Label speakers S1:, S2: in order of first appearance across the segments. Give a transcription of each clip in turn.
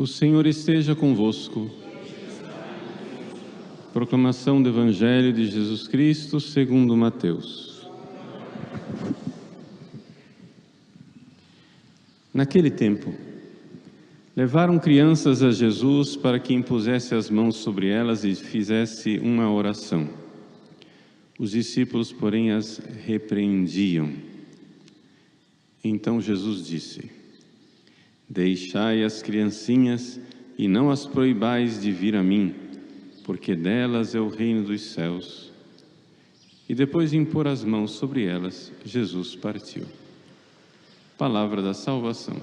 S1: O Senhor esteja convosco. Proclamação do Evangelho de Jesus Cristo segundo Mateus. Naquele tempo, levaram crianças a Jesus para que impusesse as mãos sobre elas e fizesse uma oração. Os discípulos, porém, as repreendiam. Então Jesus disse: Deixai as criancinhas e não as proibais de vir a mim, porque delas é o reino dos céus. E depois de impor as mãos sobre elas, Jesus partiu. Palavra da salvação.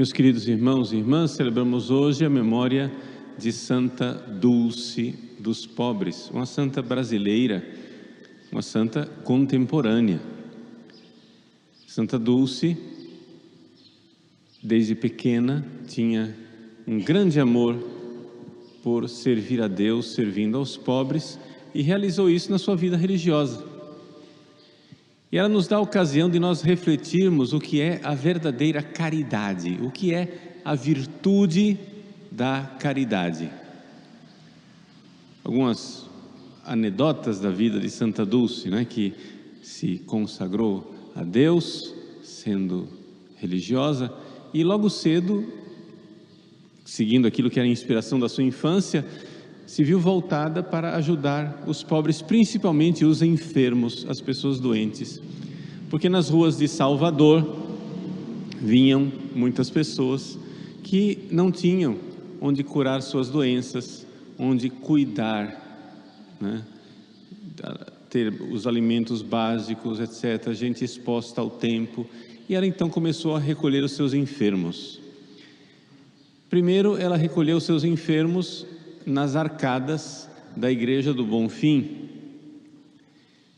S1: Meus queridos irmãos e irmãs, celebramos hoje a memória de Santa Dulce dos Pobres, uma santa brasileira, uma santa contemporânea. Santa Dulce, desde pequena, tinha um grande amor por servir a Deus, servindo aos pobres, e realizou isso na sua vida religiosa. E ela nos dá a ocasião de nós refletirmos o que é a verdadeira caridade, o que é a virtude da caridade. Algumas anedotas da vida de Santa Dulce, né, que se consagrou a Deus, sendo religiosa, e logo cedo, seguindo aquilo que era a inspiração da sua infância, se viu voltada para ajudar os pobres, principalmente os enfermos, as pessoas doentes. Porque nas ruas de Salvador vinham muitas pessoas que não tinham onde curar suas doenças, onde cuidar, né? ter os alimentos básicos, etc. Gente exposta ao tempo. E ela então começou a recolher os seus enfermos. Primeiro, ela recolheu os seus enfermos nas arcadas da igreja do Bonfim.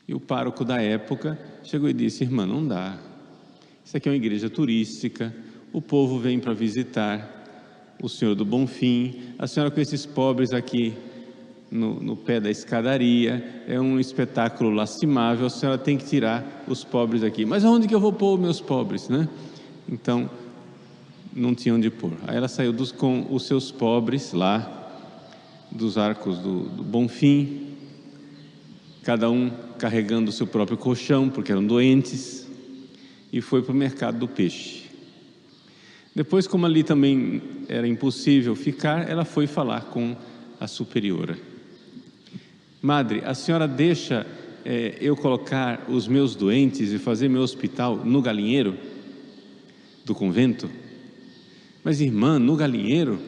S1: E o pároco da época chegou e disse: Irmã, não dá. Isso aqui é uma igreja turística, o povo vem para visitar o Senhor do Bonfim, a senhora com esses pobres aqui no, no, pé da escadaria, é um espetáculo lastimável, a senhora tem que tirar os pobres aqui. Mas aonde que eu vou pôr meus pobres, né? Então, não tinha onde pôr. Aí ela saiu dos, com os seus pobres lá, dos arcos do, do Bonfim, cada um carregando o seu próprio colchão, porque eram doentes, e foi para o mercado do peixe. Depois, como ali também era impossível ficar, ela foi falar com a superiora. Madre, a senhora deixa é, eu colocar os meus doentes e fazer meu hospital no galinheiro do convento? Mas, irmã, no galinheiro?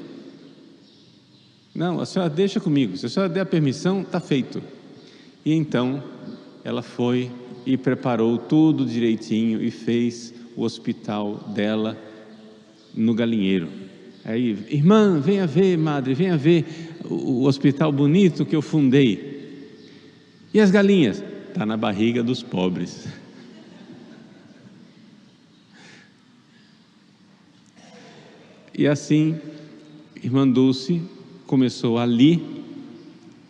S1: Não, a senhora deixa comigo. Se a senhora der a permissão, está feito. E então ela foi e preparou tudo direitinho e fez o hospital dela no galinheiro. Aí, irmã, venha ver, madre, venha ver o, hospital bonito que eu fundei. E as galinhas? Está na barriga dos pobres. E assim, irmã Dulce começou ali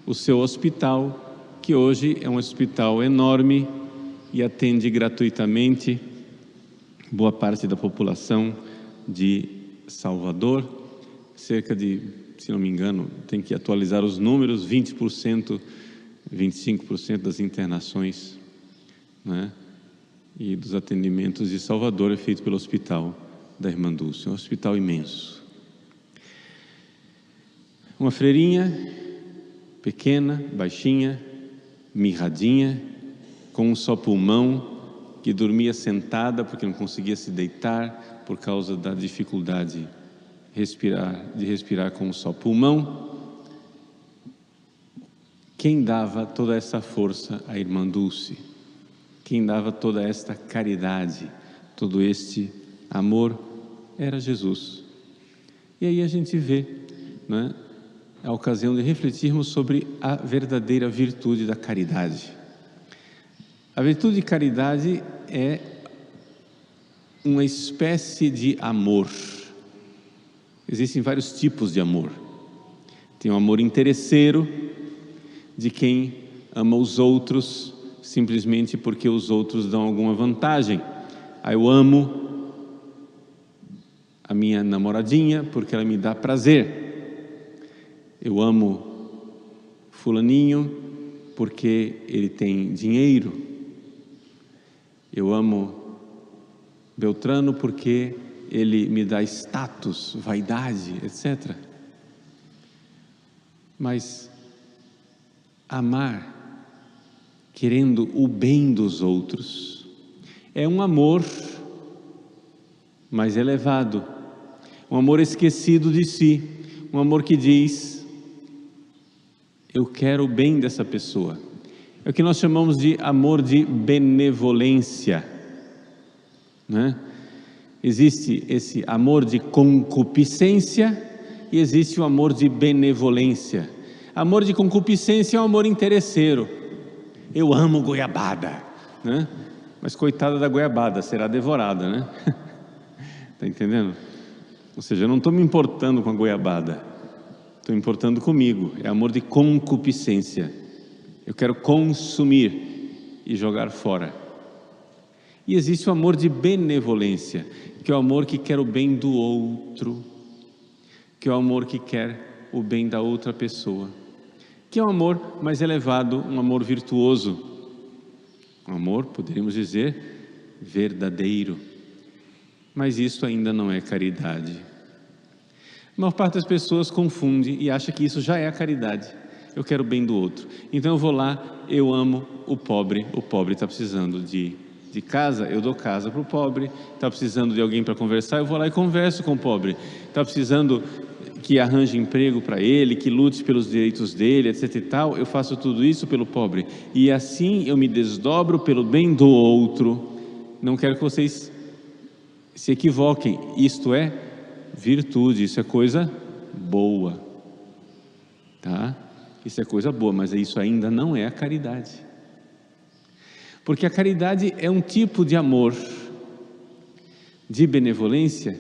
S1: o seu hospital, que hoje é um hospital enorme e atende gratuitamente boa parte da população de Salvador. Cerca de, se não me engano, tem que atualizar os números, 20%, 25% das internações né, e dos atendimentos de Salvador é feito pelo hospital da Irmã Dulce, um hospital imenso. Uma freirinha, pequena, baixinha, mirradinha, com um só pulmão, que dormia sentada porque não conseguia se deitar por causa da dificuldade respirar, de respirar com um só pulmão. Quem dava toda essa força à irmã Dulce? Quem dava toda esta caridade, todo este amor era Jesus. E aí a gente vê, não é? A ocasião de refletirmos sobre a verdadeira virtude da caridade. A virtude de caridade é uma espécie de amor. Existem vários tipos de amor. Tem um amor interesseiro de quem ama os outros simplesmente porque os outros dão alguma vantagem. Aí eu amo a minha namoradinha porque ela me dá prazer. Eu amo fulaninho porque ele tem dinheiro. Eu amo Beltrano porque ele me dá status, vaidade, etc. Mas amar querendo o bem dos outros é um amor mais elevado, um amor esquecido de si, um amor que diz: Eu quero o bem dessa pessoa. É o que nós chamamos de amor de benevolência. Né? Existe esse amor de concupiscência e existe o amor de benevolência. Amor de concupiscência é um amor interesseiro. Eu amo goiabada, né? Mas coitada da goiabada, será devorada, né? Está entendendo? Ou seja, eu não estou me importando com a goiabada, estou importando comigo. É amor de concupiscência. Eu quero consumir e jogar fora. E existe o amor de benevolência, que é o amor que quer o bem do outro, que é o amor que quer o bem da outra pessoa, que é um amor mais elevado, um amor virtuoso, um amor, poderíamos dizer, verdadeiro. Mas isso ainda não é caridade. A maior parte das pessoas confunde e acha que isso já é a caridade. Eu quero o bem do outro. Então eu vou lá, eu amo o pobre, o pobre está precisando de de casa, eu dou casa para o pobre. Está precisando de alguém para conversar, eu vou lá e converso com o pobre. Está precisando que arranje emprego para ele, que lute pelos direitos dele, etc e tal. Eu faço tudo isso pelo pobre. E assim eu me desdobro pelo bem do outro. Não quero que vocês se equivoquem. Isto é virtude, isso é coisa boa. Tá? Isso é coisa boa, mas isso ainda não é a caridade. Porque a caridade é um tipo de amor, de benevolência,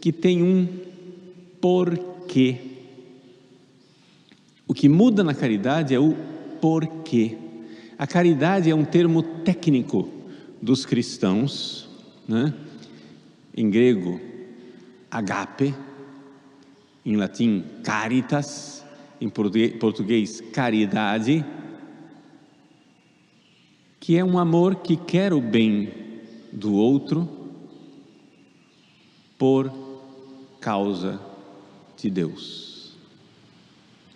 S1: que tem um porquê. O que muda na caridade é o porquê. A caridade é um termo técnico dos cristãos, né? em grego, agape, em latim, caritas, em português, caridade que é um amor que quer o bem do outro por causa de Deus.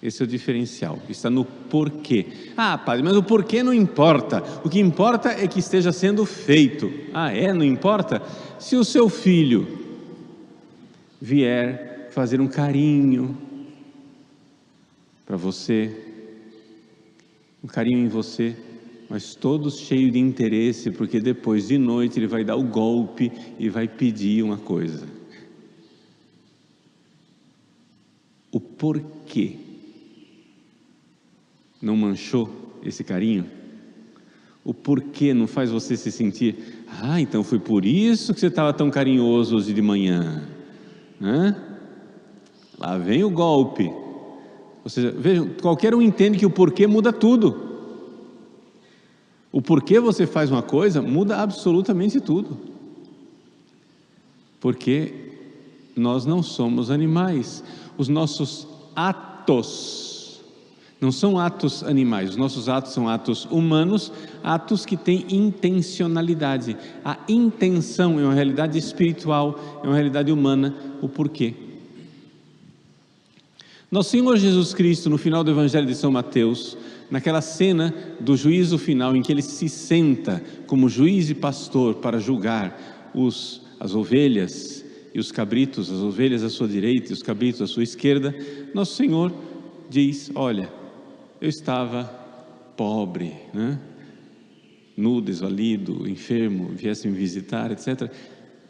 S1: Esse é o diferencial, está no porquê. Ah, padre, mas o porquê não importa. O que importa é que esteja sendo feito. Ah, é? Não importa? Se o seu filho vier fazer um carinho para você, um carinho em você, mas todos cheios de interesse, porque depois de noite ele vai dar o golpe e vai pedir uma coisa. O porquê não manchou esse carinho? O porquê não faz você se sentir, ah, então foi por isso que você estava tão carinhoso hoje de manhã? Lá vem o golpe. Ou seja, vejam, qualquer um entende que o porquê muda tudo. O porquê você faz uma coisa muda absolutamente tudo. Porque nós não somos animais. Os nossos atos não são atos animais, os nossos atos são atos humanos, atos que têm intencionalidade. A intenção é uma realidade espiritual, é uma realidade humana, o porquê. Nosso Senhor Jesus Cristo, no final do Evangelho de São Mateus, naquela cena do juízo final em que ele se senta como juiz e pastor para julgar os, as ovelhas e os cabritos, as ovelhas à sua direita e os cabritos à sua esquerda, nosso Senhor diz: Olha, eu estava pobre, né? nu, desvalido, enfermo, viesse me visitar, etc.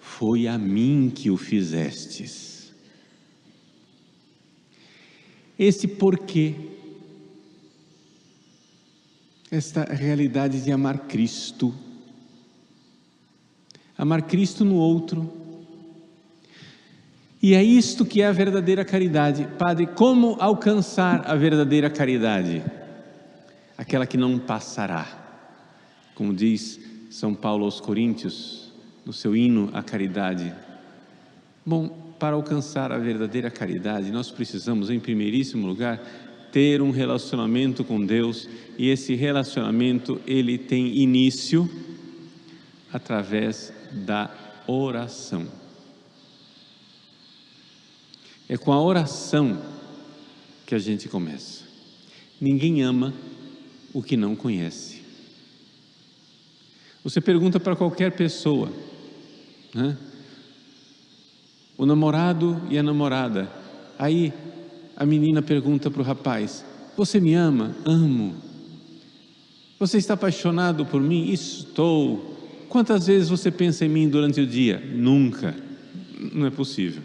S1: Foi a mim que o fizestes. Esse porquê esta realidade de amar Cristo. Amar Cristo no outro. E é isto que é a verdadeira caridade. Padre, como alcançar a verdadeira caridade? Aquela que não passará. Como diz São Paulo aos Coríntios, no seu hino à caridade. Bom, para alcançar a verdadeira caridade, nós precisamos, em primeiríssimo lugar, ter um relacionamento com Deus, e esse relacionamento ele tem início através da oração. É com a oração que a gente começa. Ninguém ama o que não conhece. Você pergunta para qualquer pessoa, né? o namorado e a namorada. Aí a menina pergunta para o rapaz: Você me ama? Amo. Você está apaixonado por mim? Estou. Quantas vezes você pensa em mim durante o dia? Nunca. Não é possível.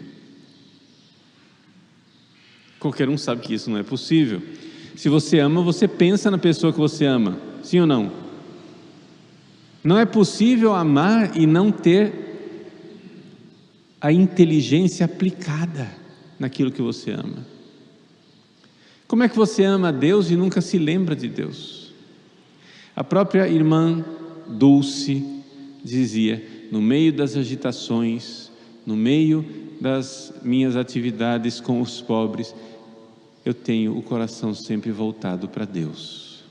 S1: Qualquer um sabe que isso não é possível. Se você ama, você pensa na pessoa que você ama. Sim ou não? Não é possível amar e não ter a inteligência aplicada naquilo que você ama. Como é que você ama a Deus e nunca se lembra de Deus? A própria irmã Dulce dizia: no meio das agitações, no meio das minhas atividades com os pobres, eu tenho o coração sempre voltado para Deus.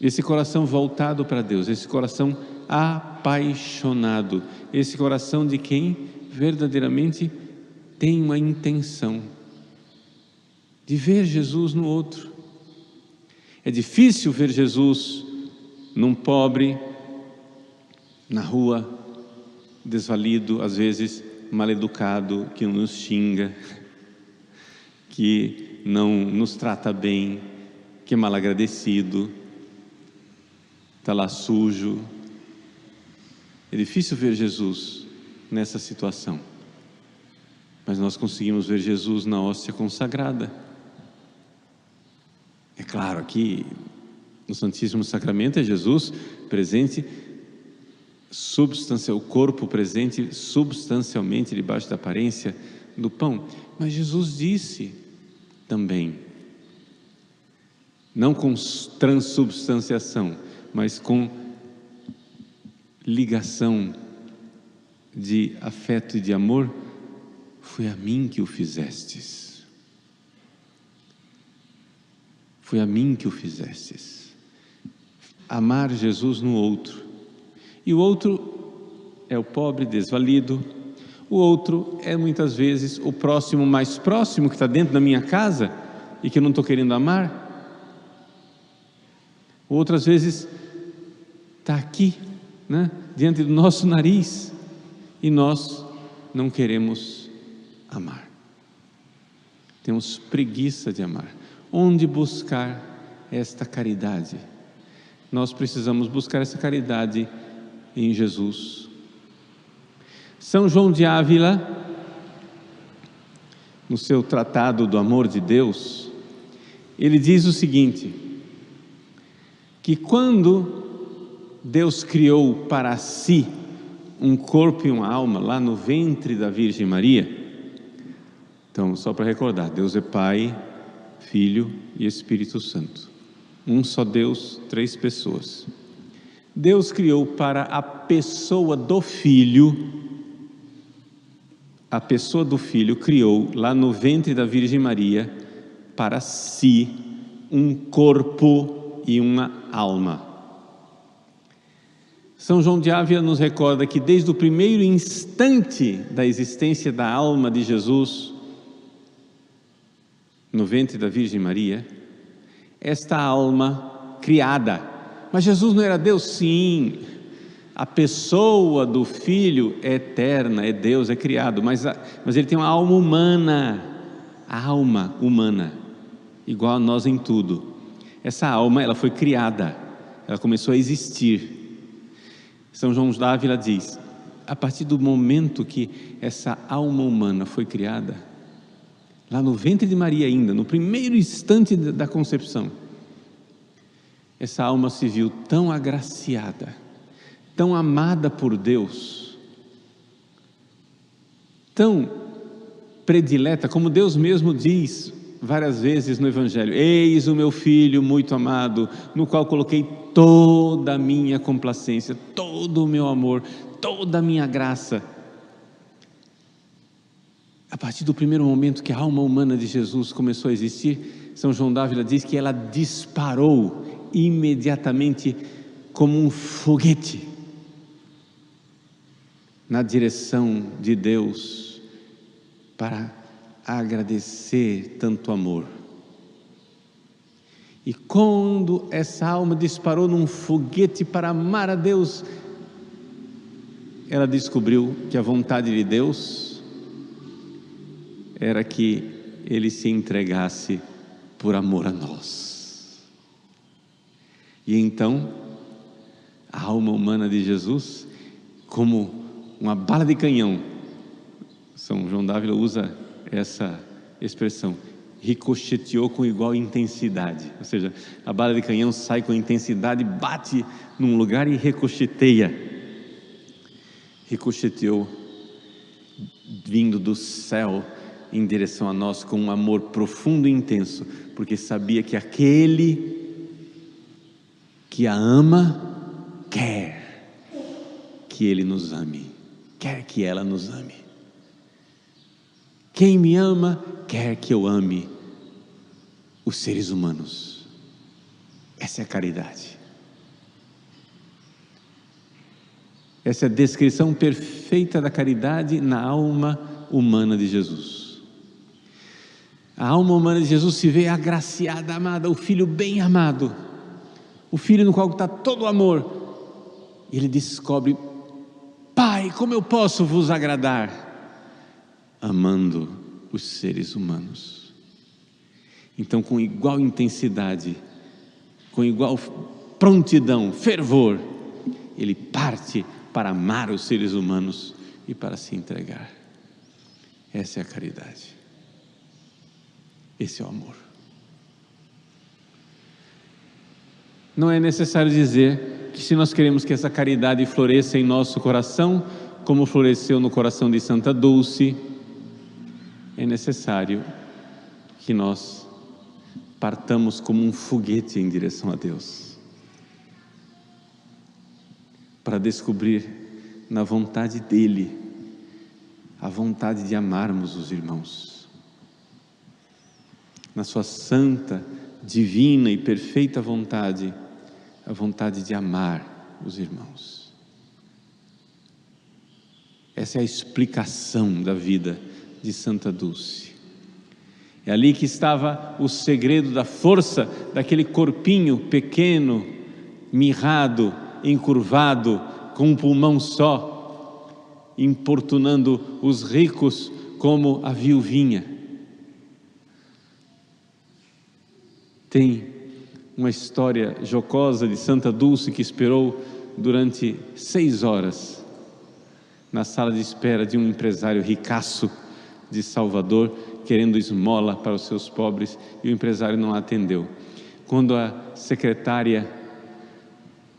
S1: Esse coração voltado para Deus, esse coração apaixonado, esse coração de quem verdadeiramente tem uma intenção de ver Jesus no outro. É difícil ver Jesus num pobre, na rua, desvalido, às vezes mal educado, que nos xinga, que não nos trata bem, que é mal agradecido, está lá sujo, é difícil ver Jesus nessa situação, mas nós conseguimos ver Jesus na hóstia consagrada. É claro, aqui no Santíssimo Sacramento é Jesus presente, substancial, o corpo presente substancialmente debaixo da aparência do pão. Mas Jesus disse também, não com transubstanciação, mas com ligação de afeto e de amor, foi a mim que o fizestes. Foi a mim que o fizestes. Amar Jesus no outro. E o outro é o pobre desvalido, o outro é muitas vezes o próximo mais próximo que está dentro da minha casa e que eu não estou querendo amar. Outras vezes está aqui né, diante do nosso nariz e nós não queremos amar. Temos preguiça de amar. Onde buscar esta caridade? Nós precisamos buscar essa caridade em Jesus. São João de Ávila, no seu tratado do amor de Deus, ele diz o seguinte: que quando Deus criou para si um corpo e uma alma lá no ventre da Virgem Maria. Então, só para recordar, Deus é Pai, Filho e Espírito Santo. Um só Deus, três pessoas. Deus criou para a pessoa do Filho, a pessoa do Filho criou lá no ventre da Virgem Maria para si um corpo e uma alma. São João de Ávila nos recorda que desde o primeiro instante da existência da alma de Jesus, no ventre da Virgem Maria, esta alma criada, mas Jesus não era Deus? Sim, a pessoa do Filho é eterna, é Deus, é criado, mas, a, mas ele tem uma alma humana, a alma humana, igual a nós em tudo. Essa alma, ela foi criada, ela começou a existir são João Dávila diz: a partir do momento que essa alma humana foi criada, lá no ventre de Maria ainda, no primeiro instante da concepção, essa alma se viu tão agraciada, tão amada por Deus, tão predileta, como Deus mesmo diz várias vezes no Evangelho: Eis o meu filho muito amado, no qual coloquei toda a minha complacência, todo o meu amor, toda a minha graça. A partir do primeiro momento que a alma humana de Jesus começou a existir, São João Dávila diz que ela disparou imediatamente como um foguete na direção de Deus para agradecer tanto amor. E quando essa alma disparou num foguete para amar a Deus, ela descobriu que a vontade de Deus era que ele se entregasse por amor a nós. E então, a alma humana de Jesus, como uma bala de canhão, São João Dávila usa essa expressão, ricocheteou com igual intensidade. Ou seja, a bala de canhão sai com intensidade, bate num lugar e ricocheteia. Ricocheteou, vindo do céu em direção a nós com um amor profundo e intenso, porque sabia que aquele que a ama quer que ele nos ame, quer que ela nos ame. Quem me ama, quer que eu ame os seres humanos. Essa é a caridade. Essa é a descrição perfeita da caridade na alma humana de Jesus. A alma humana de Jesus se vê agraciada, amada, o filho bem amado, o filho no qual está todo o amor. E ele descobre: Pai, como eu posso vos agradar? amando os seres humanos. Então, com igual intensidade, com igual prontidão, fervor, ele parte para amar os seres humanos e para se entregar. Essa é a caridade. Esse é o amor. Não é necessário dizer que, se nós queremos que essa caridade floresça em nosso coração, como floresceu no coração de Santa Dulce, é necessário que nós partamos como um foguete em direção a Deus, para descobrir na vontade dEle a vontade de amarmos os irmãos, na Sua santa, divina e perfeita vontade, a vontade de amar os irmãos. Essa é a explicação da vida de Santa Dulce. É ali que estava o segredo da força daquele corpinho pequeno, mirrado, encurvado, com um pulmão só, importunando os ricos como a viuvinha. Tem uma história jocosa de Santa Dulce que esperou durante seis horas na sala de espera de um empresário ricaço de Salvador, querendo esmola para os seus pobres, e o empresário não atendeu. Quando a secretária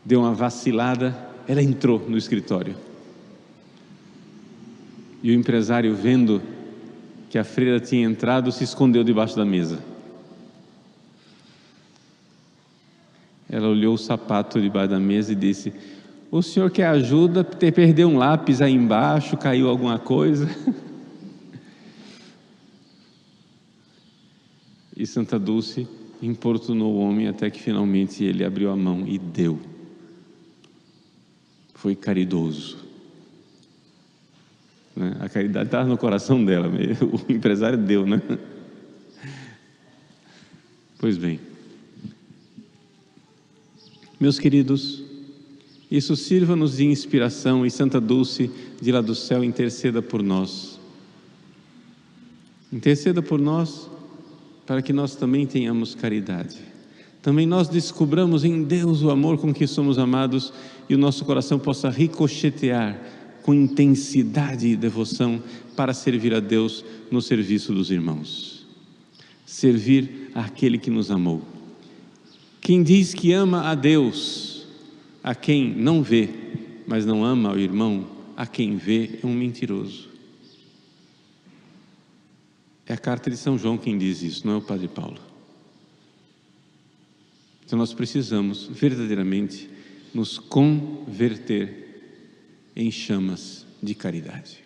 S1: deu uma vacilada, ela entrou no escritório. E o empresário, vendo que a freira tinha entrado, se escondeu debaixo da mesa. Ela olhou o sapato debaixo da mesa e disse: O senhor quer ajuda? Perdeu um lápis aí embaixo, caiu alguma coisa? E Santa Dulce importunou o homem até que finalmente ele abriu a mão e deu. Foi caridoso. Né? A caridade estava no coração dela, o empresário deu, né? Pois bem, meus queridos, isso sirva-nos de inspiração e Santa Dulce de lá do céu interceda por nós. Interceda por nós para que nós também tenhamos caridade. Também nós descobramos em Deus o amor com que somos amados e o nosso coração possa ricochetear com intensidade e devoção para servir a Deus no serviço dos irmãos. Servir aquele que nos amou. Quem diz que ama a Deus, a quem não vê, mas não ama o irmão, a quem vê, é um mentiroso. É a carta de São João quem diz isso, não é o Padre Paulo. Então nós precisamos verdadeiramente nos converter em chamas de caridade.